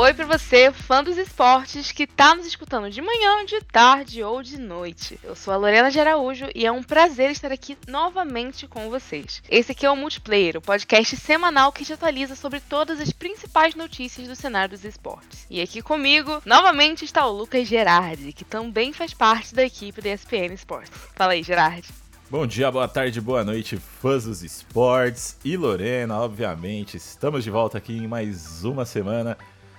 Oi para você, fã dos esportes, que tá nos escutando de manhã, de tarde ou de noite. Eu sou a Lorena de Araújo e é um prazer estar aqui novamente com vocês. Esse aqui é o Multiplayer, o podcast semanal que te atualiza sobre todas as principais notícias do cenário dos esportes. E aqui comigo, novamente, está o Lucas Gerardi, que também faz parte da equipe da ESPN Esportes. Fala aí, Gerardi. Bom dia, boa tarde, boa noite, fãs dos esportes e Lorena, obviamente. Estamos de volta aqui em mais uma semana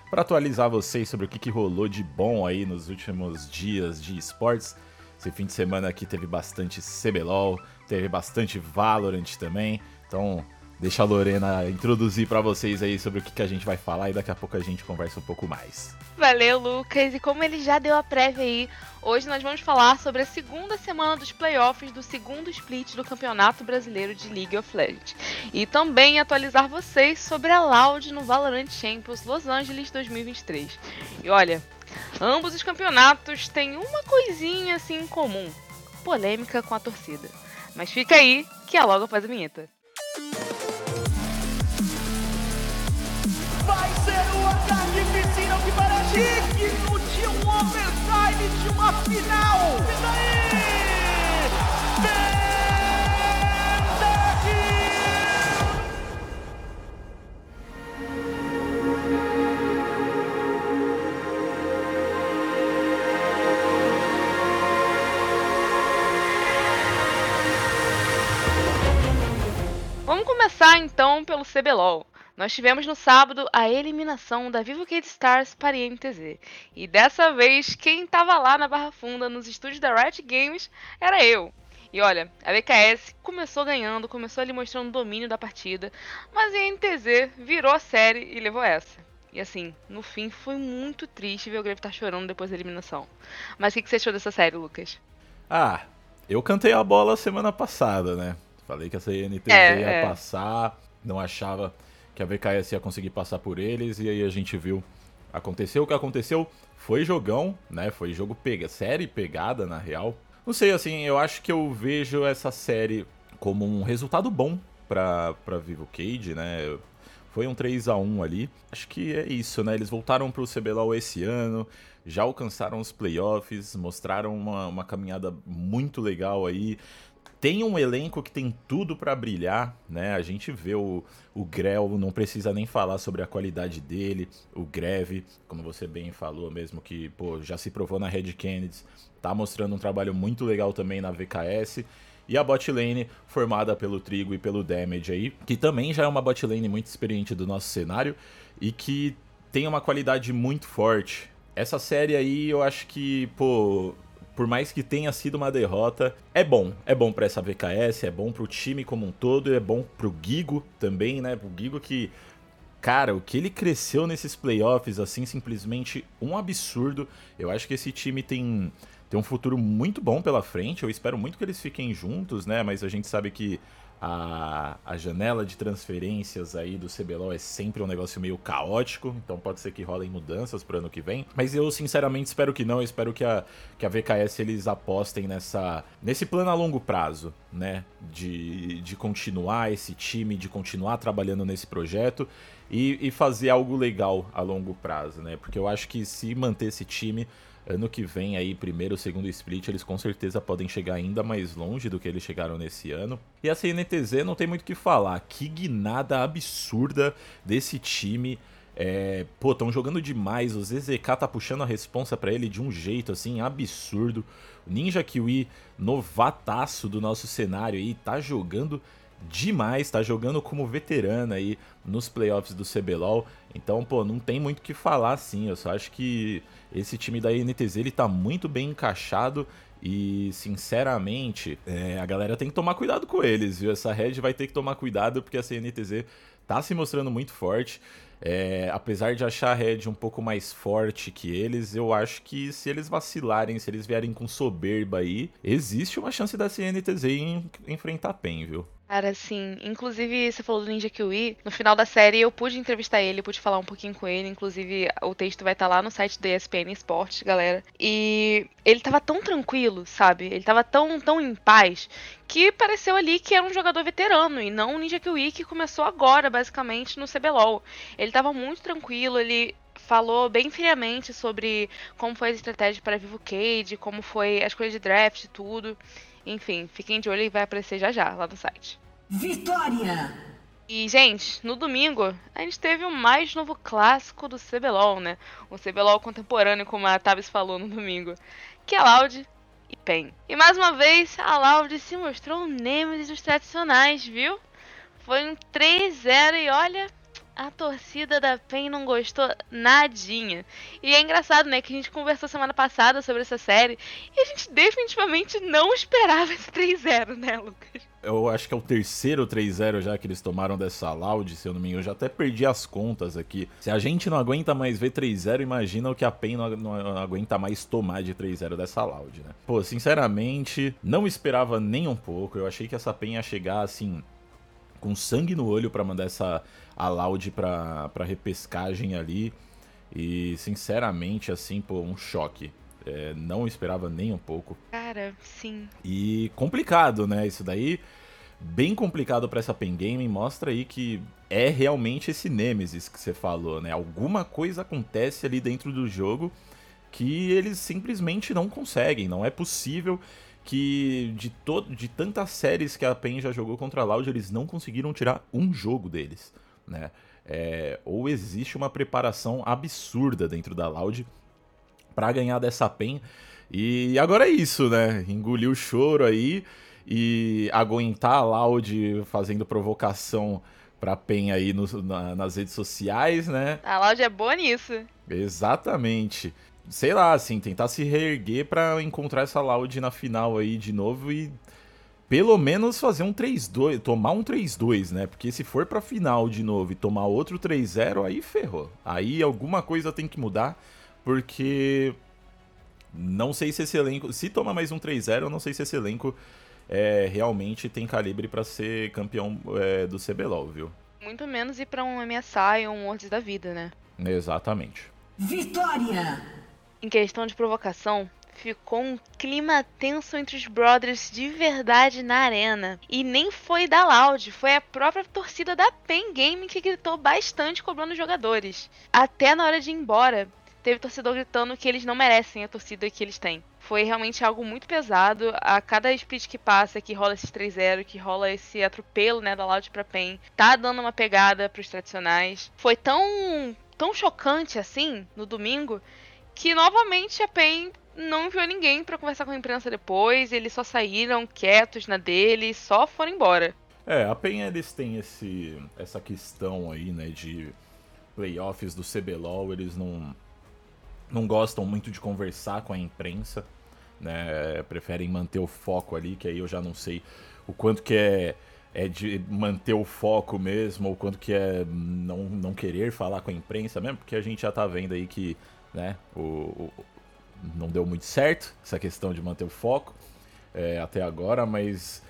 para atualizar vocês sobre o que, que rolou de bom aí nos últimos dias de esportes. Esse fim de semana aqui teve bastante CBLOL, teve bastante Valorant também. Então, deixa a Lorena introduzir para vocês aí sobre o que, que a gente vai falar e daqui a pouco a gente conversa um pouco mais. Valeu, Lucas. E como ele já deu a prévia aí, hoje nós vamos falar sobre a segunda semana dos playoffs do segundo split do Campeonato Brasileiro de League of Legends. E também atualizar vocês sobre a Loud no Valorant Champions Los Angeles 2023. E olha, ambos os campeonatos têm uma coisinha assim em comum: polêmica com a torcida. Mas fica aí que é logo após a vinheta. Digno de um overtime de uma final. E daí? Vamos começar então pelo CBLOL. Nós tivemos no sábado a eliminação da Vivo Kid Stars para a INTZ. E dessa vez, quem estava lá na Barra Funda, nos estúdios da Riot Games, era eu. E olha, a BKS começou ganhando, começou ali mostrando domínio da partida, mas a INTZ virou a série e levou essa. E assim, no fim foi muito triste ver o Grave estar chorando depois da eliminação. Mas o que, que você achou dessa série, Lucas? Ah, eu cantei a bola semana passada, né? Falei que essa INTZ É, ia é. passar, não achava que a VKS ia conseguir passar por eles, e aí a gente viu. Aconteceu o que aconteceu, foi jogão, né? Foi jogo pega, série pegada na real. Não sei, assim, eu acho que eu vejo essa série como um resultado bom pra, pra Vivo Cage, né? Foi um 3 a 1 ali. Acho que é isso, né? Eles voltaram pro CBLOL esse ano, já alcançaram os playoffs, mostraram uma, uma caminhada muito legal aí. Tem um elenco que tem tudo pra brilhar, né? A gente vê o, o Grell, não precisa nem falar sobre a qualidade dele. O Greve, como você bem falou mesmo, que pô, já se provou na Red Kennedy, tá mostrando um trabalho muito legal também na VKS. E a bot lane, formada pelo Trigo e pelo Damage aí, que também já é uma bot lane muito experiente do nosso cenário e que tem uma qualidade muito forte. Essa série aí, eu acho que, pô, por mais que tenha sido uma derrota, é bom. É bom pra essa VKS, é bom pro time como um todo, é bom pro Gigo também, né? Pro Gigo que, cara, o que ele cresceu nesses playoffs, assim, simplesmente um absurdo. Eu acho que esse time tem, tem um futuro muito bom pela frente. Eu espero muito que eles fiquem juntos, né? Mas a gente sabe que a, a janela de transferências aí do CBLOL é sempre um negócio meio caótico, então pode ser que rolem mudanças pro ano que vem. Mas eu sinceramente espero que não, eu espero que a, que a VKS eles apostem nessa, nesse plano a longo prazo, né? De, de continuar esse time, de continuar trabalhando nesse projeto e, e fazer algo legal a longo prazo, né? Porque eu acho que se manter esse time ano que vem aí, primeiro, segundo split, eles com certeza podem chegar ainda mais longe do que eles chegaram nesse ano. E a CNTZ não tem muito o que falar. Que guinada absurda desse time. É, pô, estão jogando demais. O ZZK tá puxando a responsa pra ele de um jeito assim absurdo. O Ninja Kiwi, novataço do nosso cenário aí, tá jogando demais, tá jogando como veterana aí nos playoffs do CBLOL. Então, pô, não tem muito o que falar assim. Eu só acho que esse time da INTZ ele tá muito bem encaixado e, sinceramente, é, a galera tem que tomar cuidado com eles, viu? Essa Red vai ter que tomar cuidado porque a CNTZ tá se mostrando muito forte. É, apesar de achar a Red um pouco mais forte que eles, eu acho que se eles vacilarem, se eles vierem com soberba aí, existe uma chance da CNTZ em enfrentar a PEN, viu? Cara, assim, inclusive você falou do Ninja Kiwi, no final da série eu pude entrevistar ele, pude falar um pouquinho com ele, inclusive o texto vai estar lá no site da ESPN Esportes, galera. E ele tava tão tranquilo, sabe? Ele tava tão, tão em paz, que pareceu ali que era um jogador veterano, e não um Ninja Kiwi que começou agora, basicamente, no CBLOL. Ele tava muito tranquilo, ele falou bem friamente sobre como foi a estratégia para Vivo Cage, como foi a escolha de draft, tudo. Enfim, fiquem de olho e vai aparecer já já lá no site. Vitória! E, gente, no domingo, a gente teve o mais novo clássico do CBLOL, né? O CBLOL contemporâneo, como a Tabs falou no domingo. Que é Loud e PEN. E mais uma vez, a Loud se mostrou um Nemesis dos tradicionais, viu? Foi um 3-0 e olha, a torcida da PEN não gostou nadinha. E é engraçado, né, que a gente conversou semana passada sobre essa série e a gente definitivamente não esperava esse 3-0, né, Lucas? Eu acho que é o terceiro 3-0 já que eles tomaram dessa Loud, se eu não me engano. Eu já até perdi as contas aqui. Se a gente não aguenta mais ver 3-0, imagina o que a PEN não, não, aguenta mais tomar de 3-0 dessa Loud, né? Pô, sinceramente, não esperava nem um pouco. Eu achei que essa PEN ia chegar assim com sangue no olho para mandar essa a Loud pra, pra repescagem ali. E sinceramente, assim, pô, um choque. É, não esperava nem um pouco. Cara, sim. E complicado, né? Isso daí, bem complicado para essa Pen Game. Mostra aí que é realmente esse Nemesis que você falou, né? Alguma coisa acontece ali dentro do jogo que eles simplesmente não conseguem. Não é possível que de, de tantas séries que a PEN já jogou contra a Loud, eles não conseguiram tirar um jogo deles, né? É, ou existe uma preparação absurda dentro da Loud para ganhar dessa PEN. E agora é isso, né? Engolir o choro aí e aguentar a Loud fazendo provocação pra PEN aí no, na, nas redes sociais, né? A Loud é boa nisso. Exatamente sei lá, assim, tentar se reerguer para encontrar essa Loud na final aí de novo e pelo menos fazer um 3-2, tomar um 3-2, né? Porque se for pra final de novo e tomar outro 3-0, aí ferrou. Aí alguma coisa tem que mudar, porque não sei se esse elenco, se tomar mais um 3-0, eu não sei se esse elenco é, realmente tem calibre para ser campeão é, do CBLOL, viu? Muito menos ir pra um MSI ou um Worlds da vida, né? Exatamente. Vitória! Em questão de provocação, ficou um clima tenso entre os brothers de verdade na arena. E nem foi da Loud, foi a própria torcida da Pen Game que gritou bastante cobrando os jogadores. Até na hora de ir embora, teve torcedor gritando que eles não merecem a torcida que eles têm. Foi realmente algo muito pesado. A cada split que passa, que rola esses 3-0, que rola esse atropelo né, da Loud pra PEN, tá dando uma pegada pros tradicionais. Foi tão, tão chocante assim, no domingo, que novamente a PEN não enviou ninguém para conversar com a imprensa depois, eles só saíram quietos na dele, só foram embora. É, a PEN eles têm esse, essa questão aí, né, de playoffs do CBLOL, eles não, não gostam muito de conversar com a imprensa, né, preferem manter o foco ali, que aí eu já não sei o quanto que é, é de manter o foco mesmo, ou quanto que é não, não querer falar com a imprensa mesmo, porque a gente já tá vendo aí que né? O, o, não deu muito certo essa questão de manter o foco é, até agora, mas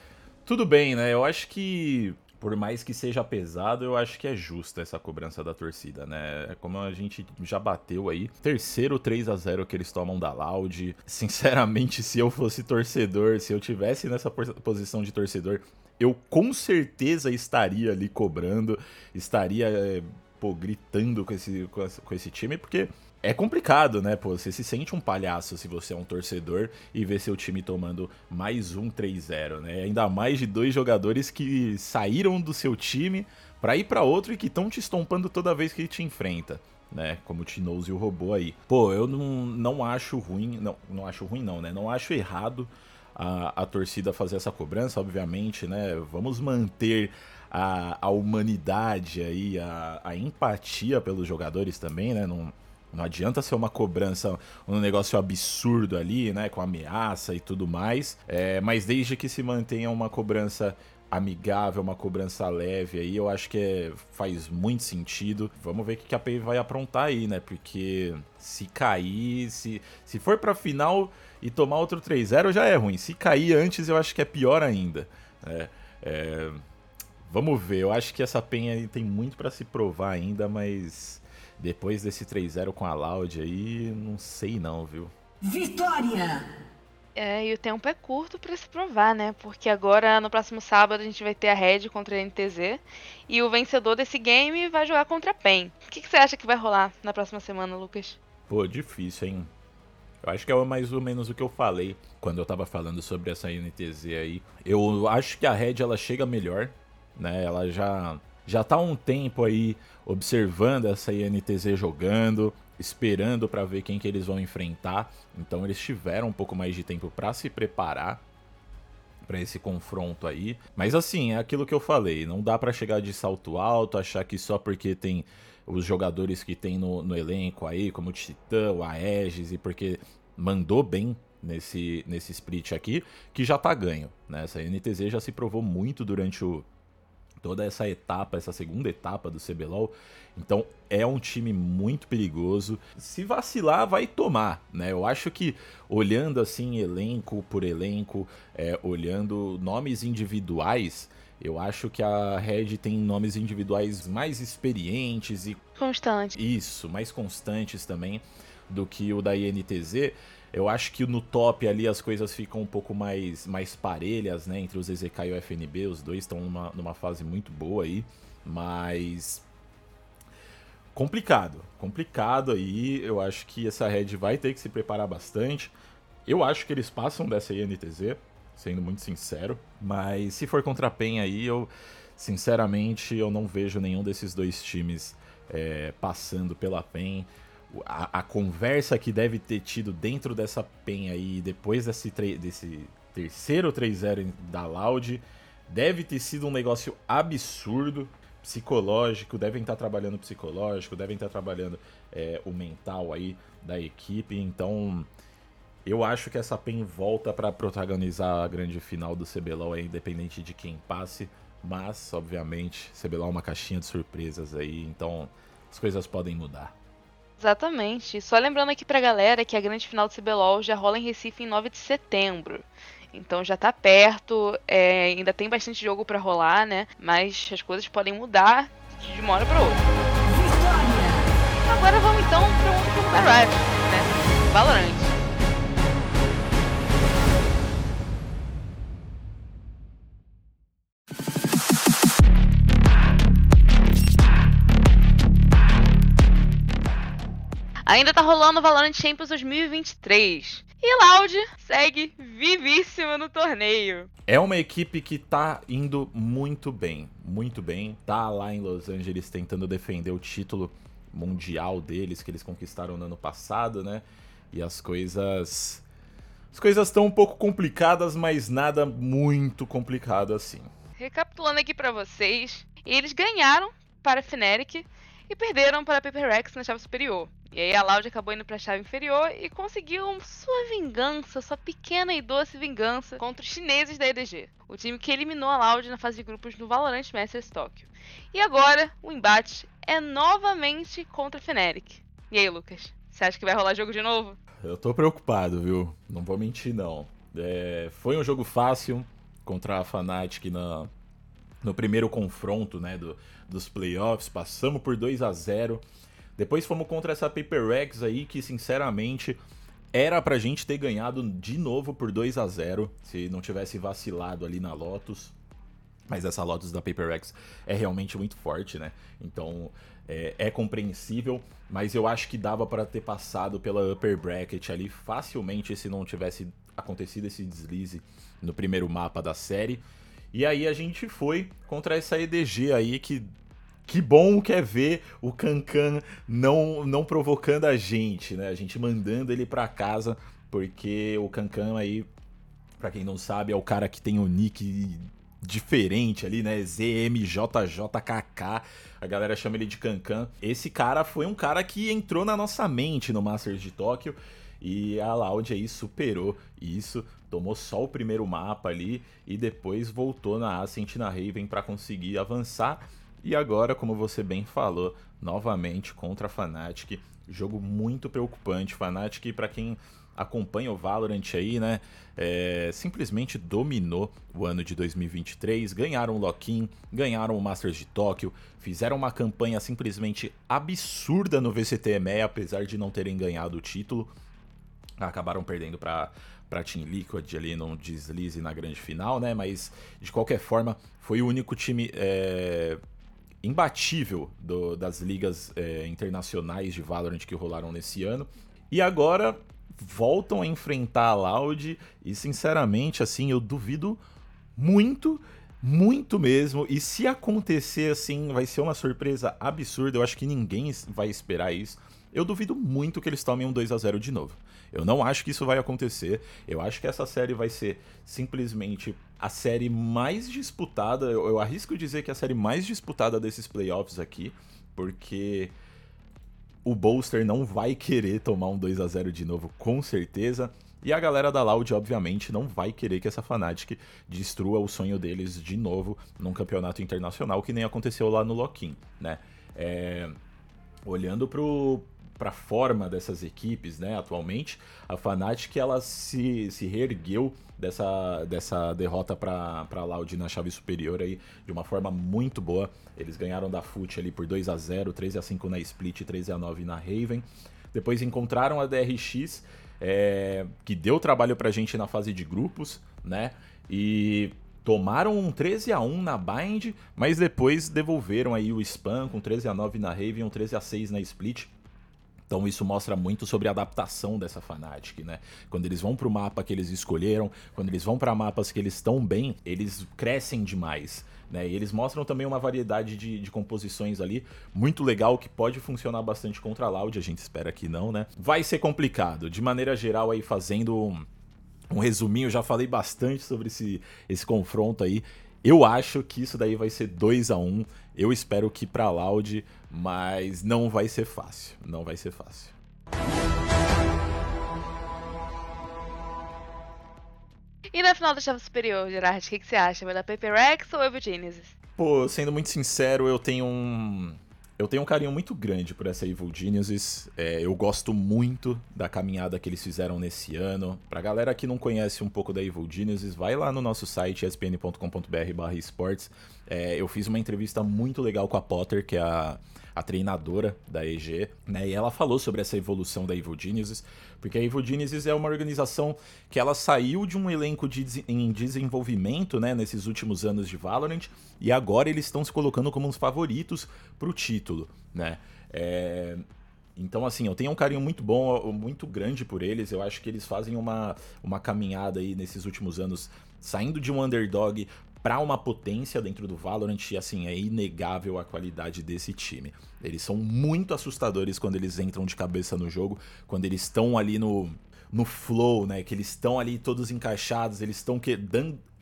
tudo bem, né? Eu acho que por mais que seja pesado, eu acho que é justa essa cobrança da torcida, né? É como a gente já bateu aí. Terceiro 3 a 0 que eles tomam da Loud. Sinceramente, se eu fosse torcedor, se eu tivesse nessa posição de torcedor, eu com certeza estaria ali cobrando, estaria, é, pô, gritando com esse, com esse time, porque é complicado, né? Pô, você se sente um palhaço se você é um torcedor e vê seu time tomando mais um 3-0, né? Ainda mais de dois jogadores que saíram do seu time para ir para outro e que estão te estompando toda vez que te enfrenta. Né, como o Tinoz e o robô aí. Pô, eu não, não acho ruim, não, não acho ruim não, né? Não acho errado a, a torcida fazer essa cobrança, obviamente, né? Vamos manter a, a humanidade aí, a, a empatia pelos jogadores também, né? Não, não adianta ser uma cobrança, um negócio absurdo ali, né? Com ameaça e tudo mais. É, mas desde que se mantenha uma cobrança amigável, uma cobrança leve aí, eu acho que é, faz muito sentido. Vamos ver o que a PEI vai aprontar aí, né? Porque se cair, se, se for pra final e tomar outro 3-0 já é ruim. Se cair antes, eu acho que é pior ainda. É, é, vamos ver, eu acho que essa PEN tem muito para se provar ainda, mas depois desse 3-0 com a Loud aí, não sei não, viu? Vitória! É, e o tempo é curto para se provar, né? Porque agora, no próximo sábado, a gente vai ter a Red contra a NTZ. E o vencedor desse game vai jogar contra a PEN. O que, que você acha que vai rolar na próxima semana, Lucas? Pô, difícil, hein? Eu acho que é mais ou menos o que eu falei quando eu tava falando sobre essa NTZ aí. Eu acho que a Red ela chega melhor, né? Ela já já tá um tempo aí observando essa INTZ jogando, esperando para ver quem que eles vão enfrentar. Então eles tiveram um pouco mais de tempo para se preparar para esse confronto aí. Mas assim, é aquilo que eu falei, não dá para chegar de salto alto, achar que só porque tem os jogadores que tem no, no elenco aí, como o Titã, o Aegis, e porque mandou bem nesse, nesse split aqui, que já tá ganho. Né? Essa NTZ já se provou muito durante o, toda essa etapa, essa segunda etapa do CBLOL. Então é um time muito perigoso. Se vacilar, vai tomar, né? Eu acho que olhando assim elenco por elenco, é, olhando nomes individuais, eu acho que a Red tem nomes individuais mais experientes e. Constantes. Isso, mais constantes também do que o da INTZ. Eu acho que no top ali as coisas ficam um pouco mais, mais parelhas, né? Entre o ZZK e o FNB, os dois estão numa, numa fase muito boa aí, mas. Complicado, complicado aí. Eu acho que essa Red vai ter que se preparar bastante. Eu acho que eles passam dessa INTZ, sendo muito sincero. Mas se for contra a PEN aí, eu sinceramente eu não vejo nenhum desses dois times é, passando pela PEN. A, a, conversa que deve ter tido dentro dessa PEN aí, depois desse, desse terceiro 3-0 da Loud, deve ter sido um negócio absurdo, psicológico, devem estar trabalhando psicológico, devem estar trabalhando é, o mental aí da equipe, então eu acho que essa PEN volta para protagonizar a grande final do CBLOL, é independente de quem passe. Mas, obviamente, CBLOL é uma caixinha de surpresas aí, então as coisas podem mudar. Exatamente. Só lembrando aqui pra galera que a grande final do CBLOL já rola em Recife em 9 de setembro. Então já tá perto, é, ainda tem bastante jogo para rolar, né? Mas as coisas podem mudar de uma hora pra outra. Agora vamos então para um jogo da Riot, né? Valorant. Ainda tá rolando o Valorant Champions 2023. E Loud segue vivíssima no torneio. É uma equipe que tá indo muito bem, muito bem. Tá lá em Los Angeles tentando defender o título mundial deles que eles conquistaram no ano passado, né? E as coisas as coisas estão um pouco complicadas, mas nada muito complicado assim. Recapitulando aqui para vocês, eles ganharam para a Fnatic e perderam para a Paper Rex na chave superior. E aí a Loud acabou indo para a chave inferior e conseguiu sua vingança, sua pequena e doce vingança contra os chineses da EDG, o time que eliminou a Loud na fase de grupos no Valorant Masters Tóquio. E agora o embate é novamente contra a Fnatic. E aí, Lucas, você acha que vai rolar jogo de novo? Eu tô preocupado, viu? Não vou mentir, não. É, foi um jogo fácil contra a Fnatic na, no primeiro confronto né, do, dos playoffs. Passamos por 2 a 0 depois fomos contra essa Paper Rex aí, que sinceramente era pra gente ter ganhado de novo por 2 a 0 se não tivesse vacilado ali na Lotus. Mas essa Lotus da Paper Rex é realmente muito forte, né? Então é, é compreensível, mas eu acho que dava para ter passado pela upper bracket ali facilmente se não tivesse acontecido esse deslize no primeiro mapa da série. E aí a gente foi contra essa EDG aí que que bom que é ver o Cancan não, não provocando a gente, né? A gente mandando ele para casa, porque o Cancan aí, para quem não sabe, é o cara que tem o nick diferente ali, né? ZMJJKK. A galera chama ele de Cancan. Esse cara foi um cara que entrou na nossa mente no Masters de Tóquio. E a Loud aí superou isso, tomou só o primeiro mapa ali e depois voltou na Ascent na Raven para conseguir avançar e agora, como você bem falou, novamente contra a Fnatic, jogo muito preocupante. Fnatic, para quem acompanha o Valorant aí, né, é, simplesmente dominou o ano de 2023, ganharam o Lock-in, ganharam o Masters de Tóquio, fizeram uma campanha simplesmente absurda no VCT EMEA, apesar de não terem ganhado o título, acabaram perdendo para para Team Liquid ali num deslize na grande final, né? Mas de qualquer forma foi o único time é, imbatível do, das ligas é, internacionais de Valorant que rolaram nesse ano. E agora voltam a enfrentar a Loud e sinceramente assim eu duvido muito muito mesmo. E se acontecer assim, vai ser uma surpresa absurda. Eu acho que ninguém vai esperar isso. Eu duvido muito que eles tomem um 2 a 0 de novo. Eu não acho que isso vai acontecer. Eu acho que essa série vai ser simplesmente a série mais disputada. Eu, eu arrisco dizer que é a série mais disputada desses playoffs aqui, porque o Bolster não vai querer tomar um 2 a 0 de novo, com certeza. E a galera da Loud, obviamente, não vai querer que essa Fnatic destrua o sonho deles de novo num campeonato internacional, que nem aconteceu lá no Loquim, né? É... Olhando pro, para a forma dessas equipes, né, atualmente, a Fnatic ela se, se reergueu dessa, dessa derrota para a Loud na chave superior aí de uma forma muito boa. Eles ganharam da FUT ali por 2 a 0 3 a 5 na Split, 3 a 9 na Raven. Depois encontraram a DRX, é, que deu trabalho pra gente na fase de grupos, né? E tomaram um 13 a 1 na Bind, mas depois devolveram aí o spam com 13 a 9 na Raven, um 13 a 6 na Split. Então isso mostra muito sobre a adaptação dessa Fnatic, né? Quando eles vão pro mapa que eles escolheram, quando eles vão para mapas que eles estão bem, eles crescem demais. Né? E eles mostram também uma variedade de, de, composições ali, muito legal, que pode funcionar bastante contra a Loud, a gente espera que não, né? Vai ser complicado. De maneira geral, aí fazendo um, um resuminho, já falei bastante sobre esse, esse confronto aí. Eu acho que isso daí vai ser 2 a 1 um. Eu espero que pra Loud, mas não vai ser fácil. Não vai ser fácil. E na final da chave superior, Gerard, o que, que, você acha? Vai dar Paper Rex ou Evil Genesis? Pô, sendo muito sincero, eu tenho um. Eu tenho um carinho muito grande por essa Evil Geniuses. É, eu gosto muito da caminhada que eles fizeram nesse ano. Pra galera que não conhece um pouco da Evil Geniuses, vai lá no nosso site espn.com.br esportes. É, eu fiz uma entrevista muito legal com a Potter, que é a, a treinadora da EG, né? E ela falou sobre essa evolução da Evil Geniuses, porque a Evil Geniuses é uma organização que ela saiu de um elenco de, em desenvolvimento, né, nesses últimos anos de Valorant, e agora eles estão se colocando como uns favoritos para o título, né? É... Então, assim, eu tenho um carinho muito bom, muito grande por eles. Eu acho que eles fazem uma, uma caminhada aí nesses últimos anos, saindo de um underdog para uma potência dentro do Valorant assim é inegável a qualidade desse time. Eles são muito assustadores quando eles entram de cabeça no jogo, quando eles estão ali no no flow, né, que eles estão ali todos encaixados, eles estão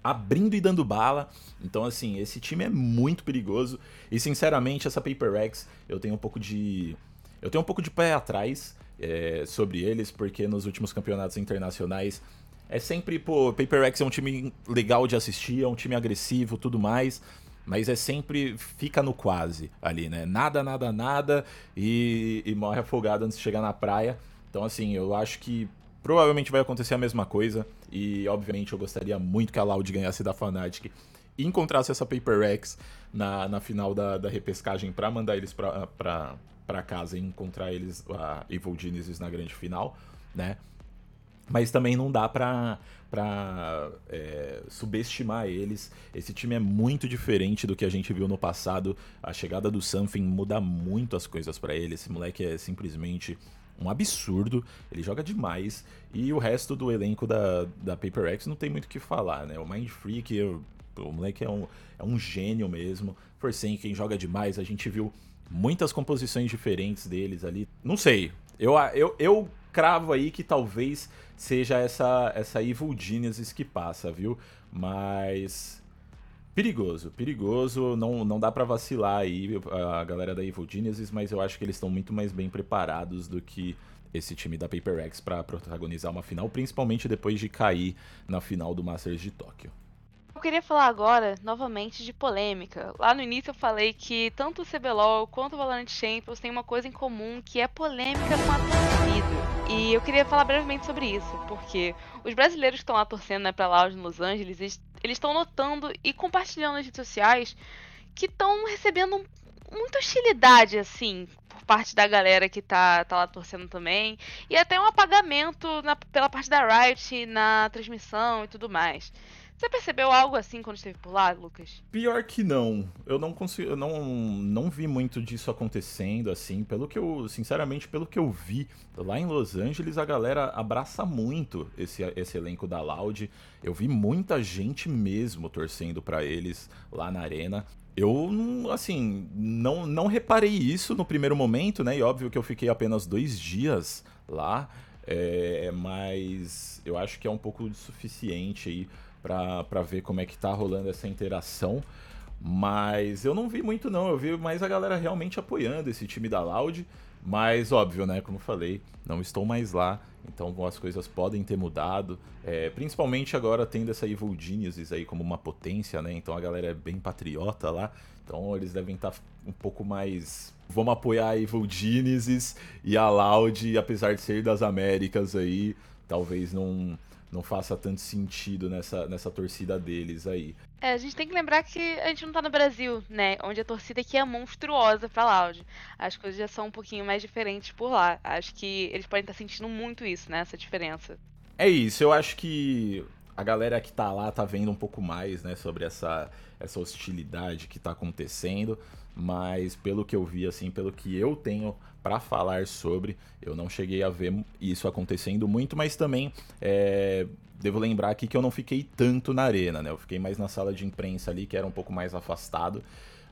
abrindo e dando bala. Então assim, esse time é muito perigoso e sinceramente essa Paper X eu tenho um pouco de eu tenho um pouco de pé atrás é, sobre eles porque nos últimos campeonatos internacionais é sempre, pô, Paper Rex é um time legal de assistir, é um time agressivo, tudo mais. Mas é sempre fica no quase ali, né? Nada, nada, nada e, e morre afogado antes de chegar na praia. Então, assim, eu acho que provavelmente vai acontecer a mesma coisa. E, obviamente, eu gostaria muito que a Loud ganhasse da Fnatic e encontrasse essa Paper Rex na, na final da, da repescagem para mandar eles pra casa e encontrar eles, a Evil Genesis na grande final, né? Mas também não dá pra, pra é, subestimar eles. Esse time é muito diferente do que a gente viu no passado. A chegada do Something muda muito as coisas para ele. Esse moleque é simplesmente um absurdo, ele joga demais. E o resto do elenco da, da Paper X não tem muito o que falar, né? O Mind Freak, o, moleque é um, é um gênio mesmo. Forsen, quem joga demais, a gente viu muitas composições diferentes deles ali. Não sei, eu, eu, eu cravo aí que talvez seja essa, essa Evil Geniuses que passa, viu? Mas. Perigoso, perigoso, não, não dá para vacilar aí a galera da Evil Geniuses, mas eu acho que eles estão muito mais bem preparados do que esse time da Paper X para protagonizar uma final, principalmente depois de cair na final do Masters de Tóquio. Eu queria falar agora, novamente, de polêmica. Lá no início eu falei que tanto o CBLOL quanto o Valorant Champions têm uma coisa em comum, que é polêmica com a torcida. E eu queria falar brevemente sobre isso, porque os brasileiros que estão lá torcendo né, pra Loud em Los Angeles, eles estão notando e compartilhando nas redes sociais que estão recebendo muita hostilidade, assim, por parte da galera que tá, tá lá torcendo também. E até um apagamento na, pela parte da Riot na transmissão e tudo mais. Você percebeu algo assim quando esteve por lá, Lucas? Pior que não. Eu não consigo, eu não, não vi muito disso acontecendo assim. Pelo que eu, sinceramente, pelo que eu vi lá em Los Angeles, a galera abraça muito esse, esse elenco da Loud. Eu vi muita gente mesmo torcendo para eles lá na arena. Eu, assim, não, não reparei isso no primeiro momento, né? E óbvio que eu fiquei apenas dois dias lá. É, mas eu acho que é um pouco suficiente aí para ver como é que tá rolando essa interação. Mas eu não vi muito não, eu vi mais a galera realmente apoiando esse time da Loud. Mas óbvio, né? Como falei, não estou mais lá, então as coisas podem ter mudado. É, principalmente agora tendo essa Evil Geniuses aí como uma potência, né? Então a galera é bem patriota lá. Então eles devem estar tá um pouco mais. Vamos apoiar a Evil Genesis e a Loud, apesar de ser das Américas aí, talvez não não faça tanto sentido nessa, nessa torcida deles aí. É, a gente tem que lembrar que a gente não tá no Brasil, né? Onde a torcida aqui é monstruosa pra Loud. As coisas já são um pouquinho mais diferentes por lá. Acho que eles podem estar sentindo muito isso, né? Essa diferença. É isso, eu acho que a galera que tá lá tá vendo um pouco mais, né, sobre essa, essa hostilidade que tá acontecendo, mas pelo que eu vi, assim, pelo que eu tenho para falar sobre. Eu não cheguei a ver isso acontecendo muito, mas também é, devo lembrar aqui que eu não fiquei tanto na arena, né? Eu fiquei mais na sala de imprensa ali, que era um pouco mais afastado.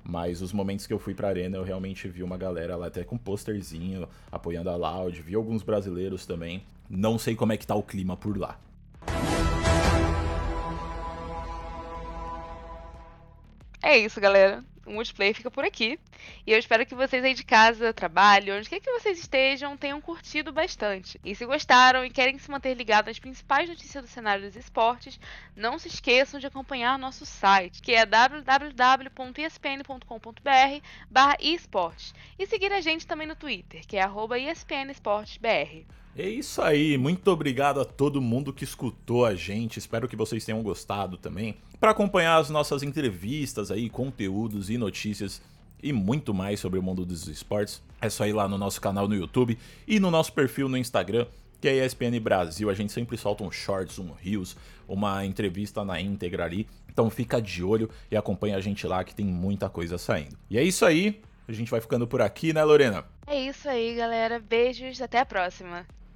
Mas os momentos que eu fui pra arena, eu realmente vi uma galera lá até com posterzinho, apoiando a Loud, vi alguns brasileiros também. Não sei como é que tá o clima por lá. É isso, galera o multiplayer fica por aqui. E eu espero que vocês aí de casa, trabalho, onde quer que vocês estejam, tenham curtido bastante. E se gostaram e querem se manter ligados às principais notícias do cenário dos esportes, não se esqueçam de acompanhar nosso site, que é www.espn.com.br barra esportes. E seguir a gente também no Twitter, que é arroba espnesportesbr. É isso aí, muito obrigado a todo mundo que escutou a gente. Espero que vocês tenham gostado também. Para acompanhar as nossas entrevistas aí, conteúdos e notícias e muito mais sobre o mundo dos esportes, é só ir lá no nosso canal no YouTube e no nosso perfil no Instagram, que é ESPN Brasil. A gente sempre solta um shorts, um reels, uma entrevista na íntegra ali. Então fica de olho e acompanha a gente lá que tem muita coisa saindo. E é isso aí, a gente vai ficando por aqui, né, Lorena? É isso aí, galera. Beijos, até a próxima.